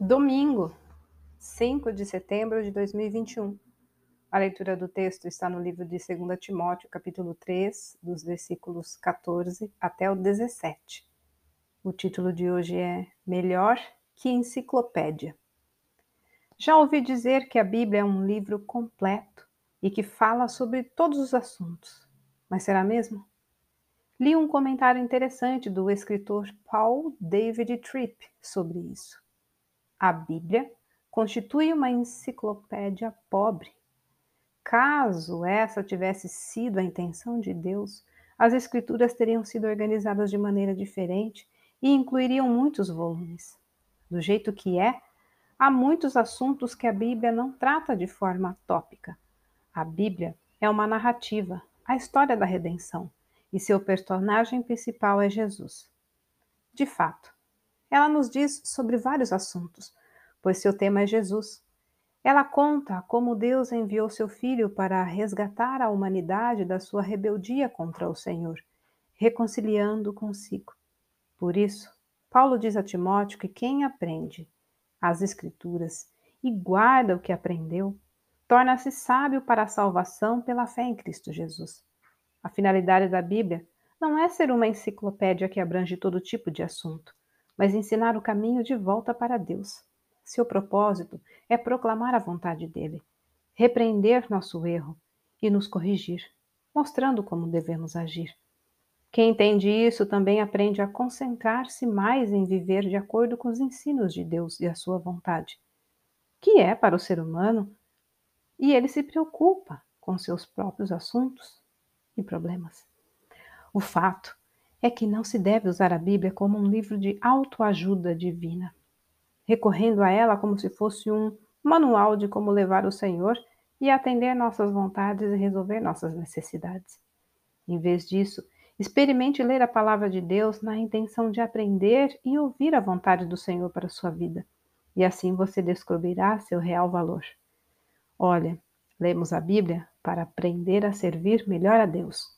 Domingo, 5 de setembro de 2021. A leitura do texto está no livro de 2 Timóteo, capítulo 3, dos versículos 14 até o 17. O título de hoje é Melhor que Enciclopédia. Já ouvi dizer que a Bíblia é um livro completo e que fala sobre todos os assuntos. Mas será mesmo? Li um comentário interessante do escritor Paul David Tripp sobre isso. A Bíblia constitui uma enciclopédia pobre. Caso essa tivesse sido a intenção de Deus, as Escrituras teriam sido organizadas de maneira diferente e incluiriam muitos volumes. Do jeito que é, há muitos assuntos que a Bíblia não trata de forma tópica. A Bíblia é uma narrativa, a história da redenção, e seu personagem principal é Jesus. De fato, ela nos diz sobre vários assuntos, pois seu tema é Jesus. Ela conta como Deus enviou seu filho para resgatar a humanidade da sua rebeldia contra o Senhor, reconciliando consigo. Por isso, Paulo diz a Timóteo que quem aprende as Escrituras e guarda o que aprendeu, torna-se sábio para a salvação pela fé em Cristo Jesus. A finalidade da Bíblia não é ser uma enciclopédia que abrange todo tipo de assunto, mas ensinar o caminho de volta para Deus. Seu propósito é proclamar a vontade dele, repreender nosso erro e nos corrigir, mostrando como devemos agir. Quem entende isso também aprende a concentrar-se mais em viver de acordo com os ensinos de Deus e a sua vontade, que é para o ser humano, e ele se preocupa com seus próprios assuntos e problemas. O fato é que não se deve usar a Bíblia como um livro de autoajuda divina, recorrendo a ela como se fosse um manual de como levar o Senhor e atender nossas vontades e resolver nossas necessidades. Em vez disso, experimente ler a palavra de Deus na intenção de aprender e ouvir a vontade do Senhor para a sua vida, e assim você descobrirá seu real valor. Olha, lemos a Bíblia para aprender a servir melhor a Deus